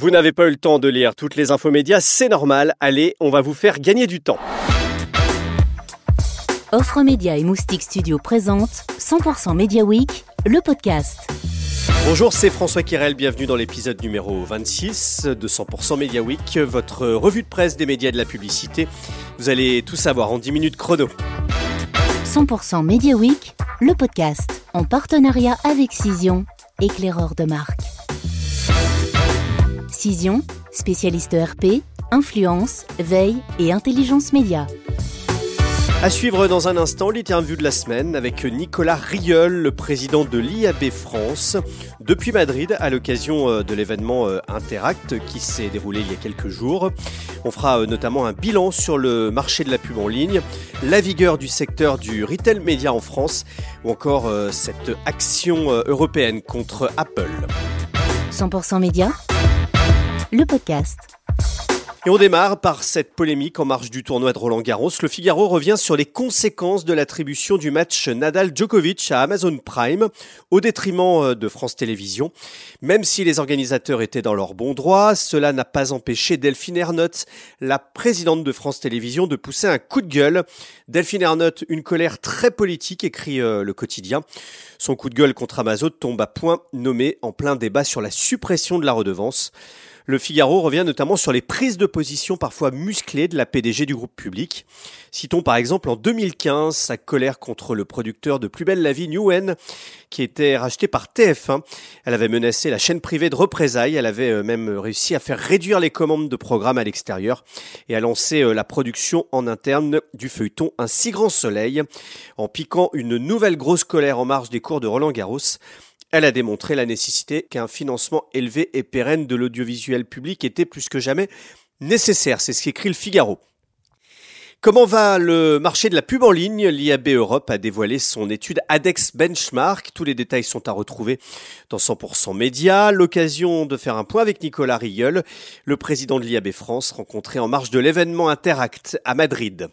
Vous n'avez pas eu le temps de lire toutes les infos médias, c'est normal. Allez, on va vous faire gagner du temps. Offre Média et Moustique Studio présente 100% Media Week, le podcast. Bonjour, c'est François Kirel, bienvenue dans l'épisode numéro 26 de 100% Media Week, votre revue de presse des médias et de la publicité. Vous allez tout savoir en 10 minutes chrono. 100% Media Week, le podcast, en partenariat avec Cision, éclaireur de marque. Cision, spécialiste RP, influence, veille et intelligence média. À suivre dans un instant l'interview de la semaine avec Nicolas Rieul, le président de l'IAB France, depuis Madrid à l'occasion euh, de l'événement euh, Interact qui s'est déroulé il y a quelques jours. On fera euh, notamment un bilan sur le marché de la pub en ligne, la vigueur du secteur du retail média en France ou encore cette action européenne contre Apple. 100% média, le podcast. Et on démarre par cette polémique en marge du tournoi de Roland Garros. Le Figaro revient sur les conséquences de l'attribution du match Nadal-Djokovic à Amazon Prime au détriment euh, de France Télévisions. Même si les organisateurs étaient dans leur bon droit, cela n'a pas empêché Delphine Ernotte, la présidente de France Télévisions, de pousser un coup de gueule. Delphine Ernotte, une colère très politique, écrit euh, le quotidien. Son coup de gueule contre Amazon tombe à point nommé en plein débat sur la suppression de la redevance. Le Figaro revient notamment sur les prises de position parfois musclées de la PDG du groupe public. Citons par exemple en 2015 sa colère contre le producteur de Plus belle la vie Newen qui était racheté par TF1. Elle avait menacé la chaîne privée de représailles, elle avait euh, même réussi à faire réduire les commandes de programmes à l'extérieur et à lancer euh, la production en interne du feuilleton Un si grand soleil en piquant une nouvelle grosse colère en marge des cours de Roland Garros. Elle a démontré la nécessité qu'un financement élevé et pérenne de l'audiovisuel public était plus que jamais nécessaire. C'est ce qu'écrit le Figaro. Comment va le marché de la pub en ligne? L'IAB Europe a dévoilé son étude ADEX Benchmark. Tous les détails sont à retrouver dans 100% Média. L'occasion de faire un point avec Nicolas Rieul, le président de l'IAB France, rencontré en marge de l'événement Interact à Madrid.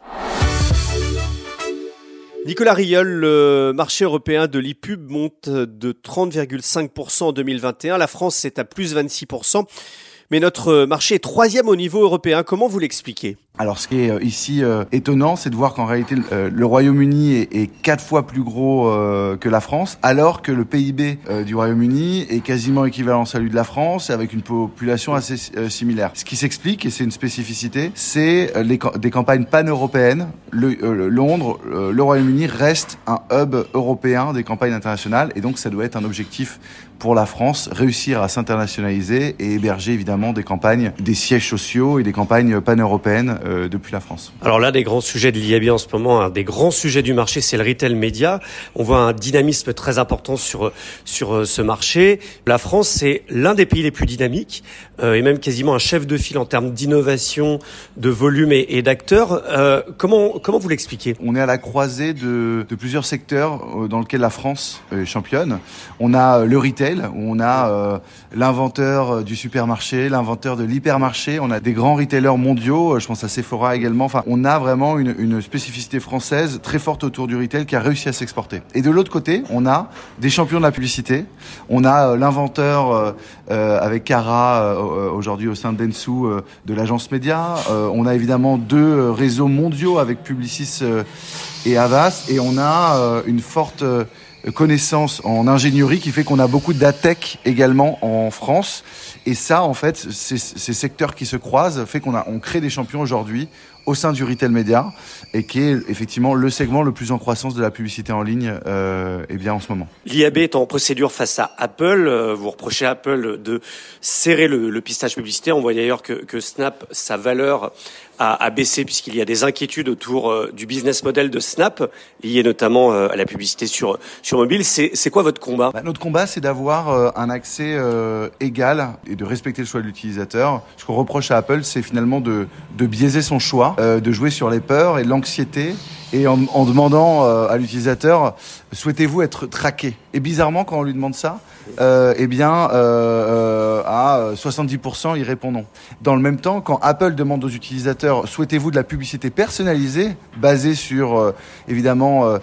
Nicolas Rieul, le marché européen de l'e-pub monte de 30,5% en 2021. La France est à plus 26%. Mais notre marché est troisième au niveau européen. Comment vous l'expliquez? Alors ce qui est euh, ici euh, étonnant, c'est de voir qu'en réalité euh, le Royaume-Uni est, quatre fois plus gros que la France, alors que le PIB du Royaume-Uni est quasiment équivalent à celui de la France, avec une population assez similaire. Ce qui s'explique, et c'est une spécificité, c'est des campagnes pan-européennes. Le, Londres, le Royaume-Uni reste un hub européen des campagnes internationales, et donc ça doit être un objectif pour la France, réussir à s'internationaliser et héberger évidemment des campagnes, des sièges sociaux et des campagnes pan-européennes euh, depuis la France. Alors là, des grands sujets de l'IAB en ce moment, un des grands sujets du marché, c'est le retail média. On voit un dynamisme très important sur sur euh, ce marché. La France, c'est l'un des pays les plus dynamiques euh, et même quasiment un chef de file en termes d'innovation, de volume et, et d'acteurs. Euh, comment comment vous l'expliquez? On est à la croisée de, de plusieurs secteurs dans lesquels la France est championne. On a le retail, on a l'inventeur du supermarché, l'inventeur de l'hypermarché. On a des grands retailers mondiaux. Je pense à Sephora également. Enfin, on a vraiment une, spécificité française très forte autour du retail qui a réussi à s'exporter. Et de l'autre côté, on a des champions de la publicité. On a euh, l'inventeur euh, euh avec Cara aujourd'hui au sein de Densu de l'agence média. on a évidemment deux réseaux mondiaux avec Publicis et Avas. Et on a une forte connaissance en ingénierie qui fait qu'on a beaucoup d'ATEC également en France. Et ça, en fait, ces, ces secteurs qui se croisent fait qu'on a, on crée des champions aujourd'hui au sein du retail média et qui est effectivement le segment le plus en croissance de la publicité en ligne euh, et bien en ce moment. L'IAB est en procédure face à Apple. Euh, vous reprochez à Apple de serrer le, le pistage publicitaire. On voit d'ailleurs que, que Snap, sa valeur a, baissé puisqu'il y a des inquiétudes autour euh, du business model de Snap, lié notamment euh, à la publicité sur, sur mobile. C'est quoi votre combat? Bah, Notre combat, c'est d'avoir un accès égal et de respecter le choix de l'utilisateur. Ce qu'on reproche à Apple, c'est finalement de, de biaiser son choix, de jouer sur les peurs et l'anxiété et en, demandant à l'utilisateur souhaitez-vous être traqué? Et bizarrement, quand on lui demande ça, euh, eh bien, euh, à 70%, ils répondent non. Dans le même temps, quand Apple demande aux utilisateurs, souhaitez-vous de la publicité personnalisée, basée sur, évidemment,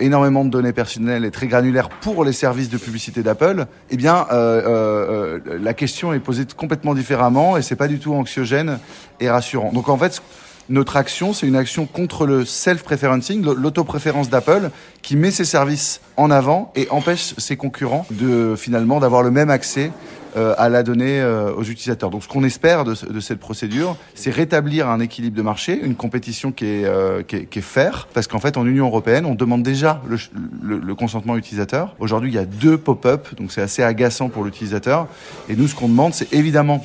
énormément de données personnelles et très granulaires pour les services de publicité d'Apple, eh bien, la question est posée complètement différemment et c'est pas du tout anxiogène et rassurant. Donc en fait, notre action, c'est une action contre le self-preferencing, l'autopréférence d'Apple, qui met ses services en avant et empêche ses concurrents de finalement d'avoir le même accès euh, à la donnée euh, aux utilisateurs. Donc, ce qu'on espère de, de, cette procédure, c'est rétablir un équilibre de marché, une compétition qui est, euh, qui est, qui est fair, parce qu'en fait, en Union européenne, on demande déjà le, le, le consentement utilisateur. Aujourd'hui, il y a deux pop-up, donc c'est assez agaçant pour l'utilisateur. Et nous, ce qu'on demande, c'est évidemment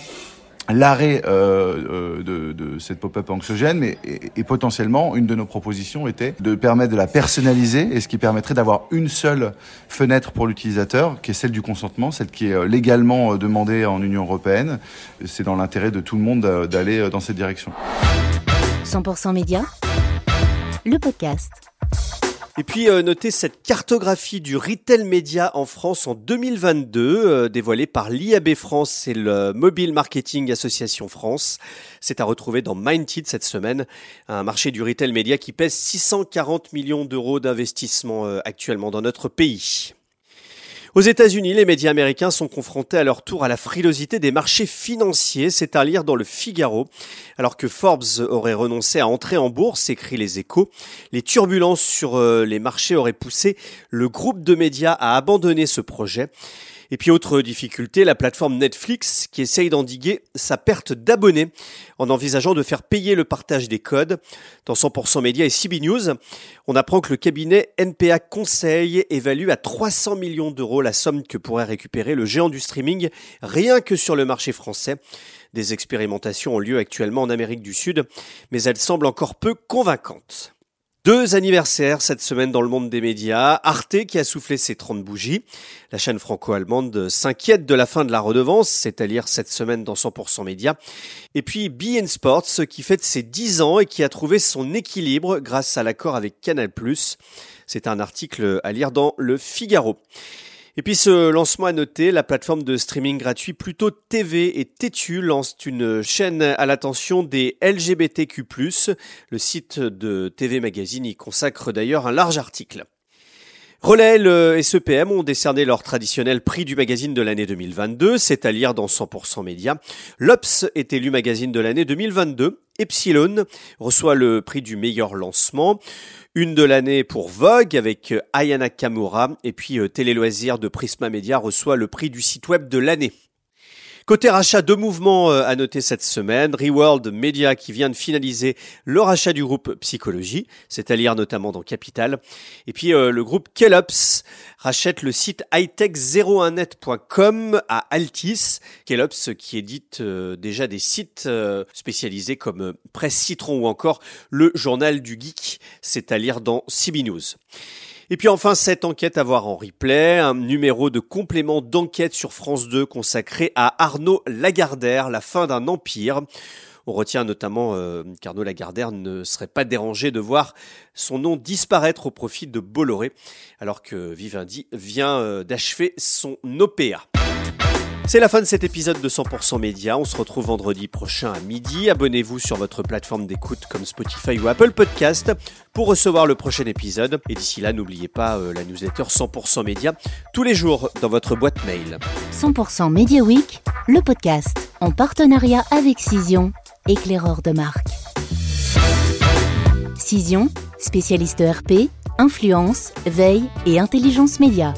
l'arrêt euh, euh, de, de, cette pop-up anxiogène, mais et, potentiellement une de nos propositions était de permettre de la personnaliser, et ce qui permettrait d'avoir une seule fenêtre pour l'utilisateur, qui est celle du consentement, celle qui est euh, légalement demandée en Union européenne. C'est dans l'intérêt de tout le monde d'aller dans cette direction. 100% Média, le podcast. Et puis euh, notez cette cartographie du retail média en France en 2022, euh, dévoilée par l'IAB France et le Mobile Marketing Association France. C'est à retrouver dans Minded cette semaine, un marché du retail média qui pèse 640 millions d'euros d'investissement euh, actuellement dans notre pays. Aux États-Unis, les médias américains sont confrontés à leur tour à la frilosité des marchés financiers, c'est à lire dans le Figaro. Alors que Forbes aurait renoncé à entrer en bourse, écrit les échos, les turbulences sur euh, les marchés auraient poussé le groupe de médias à abandonner ce projet. Et puis autre difficulté, la plateforme Netflix qui essaye d'endiguer sa perte d'abonnés en envisageant de faire payer le partage des codes. Dans 100% Média et CB News, on apprend que le cabinet NPA Conseil évalue à 300 millions d'euros la somme que pourrait récupérer le géant du streaming rien que sur le marché français. Des expérimentations ont lieu actuellement en Amérique du Sud, mais elles semblent encore peu convaincantes. Deux anniversaires cette semaine dans le monde des médias. Arte qui a soufflé ses 30 bougies. La chaîne franco-allemande s'inquiète de la fin de la redevance, c'est à dire cette semaine dans 100% médias. Et puis BN Sports qui fête ses 10 ans et qui a trouvé son équilibre grâce à l'accord avec Canal+. C'est un article à lire dans le Figaro. Et puis ce lancement à noter, la plateforme de streaming gratuit Plutôt TV et Tétu lance une chaîne à l'attention des LGBTQ+. Le site de TV Magazine y consacre d'ailleurs un large article. Relais et SEPM ont décerné leur traditionnel prix du magazine de l'année 2022, c'est à lire dans 100% Média. L'Obs est élu magazine de l'année 2022. Epsilon reçoit le prix du meilleur lancement. Une de l'année pour Vogue avec euh, Ayana Kamura et puis euh, Télé Loisirs de Prisma Media reçoit le prix du site web de l'année. Côté rachat, deux mouvements euh, à noter cette semaine. Reworld Media qui vient de finaliser le rachat du groupe Psychologie, c'est à lire notamment dans Capital. Et puis euh, le groupe Kellops rachète le site hightech01net.com à Altis. Kellops qui édite euh, déjà des sites spécialisés comme Presse Citron ou encore le journal du geek, c'est à lire dans CB News. Et puis enfin, cette enquête à voir en replay, un numéro de complément d'enquête sur France 2 consacré à Arnaud Lagardère, la fin d'un empire. On retient notamment euh, qu'Arnaud Lagardère ne serait pas dérangé de voir son nom disparaître au profit de Bolloré, alors que Vivendi vient euh, d'achever son OPA. C'est la fin de cet épisode de 100% Média. On se retrouve vendredi prochain à midi. Abonnez-vous sur votre plateforme d'écoute comme Spotify ou Apple Podcast pour recevoir le prochain épisode. Et d'ici là, n'oubliez pas euh, la newsletter 100% Média tous les jours dans votre boîte mail. 100% Media Week, le podcast en partenariat avec Cision, éclaireur de marque. Cision, spécialiste ERP, influence, veille et intelligence média.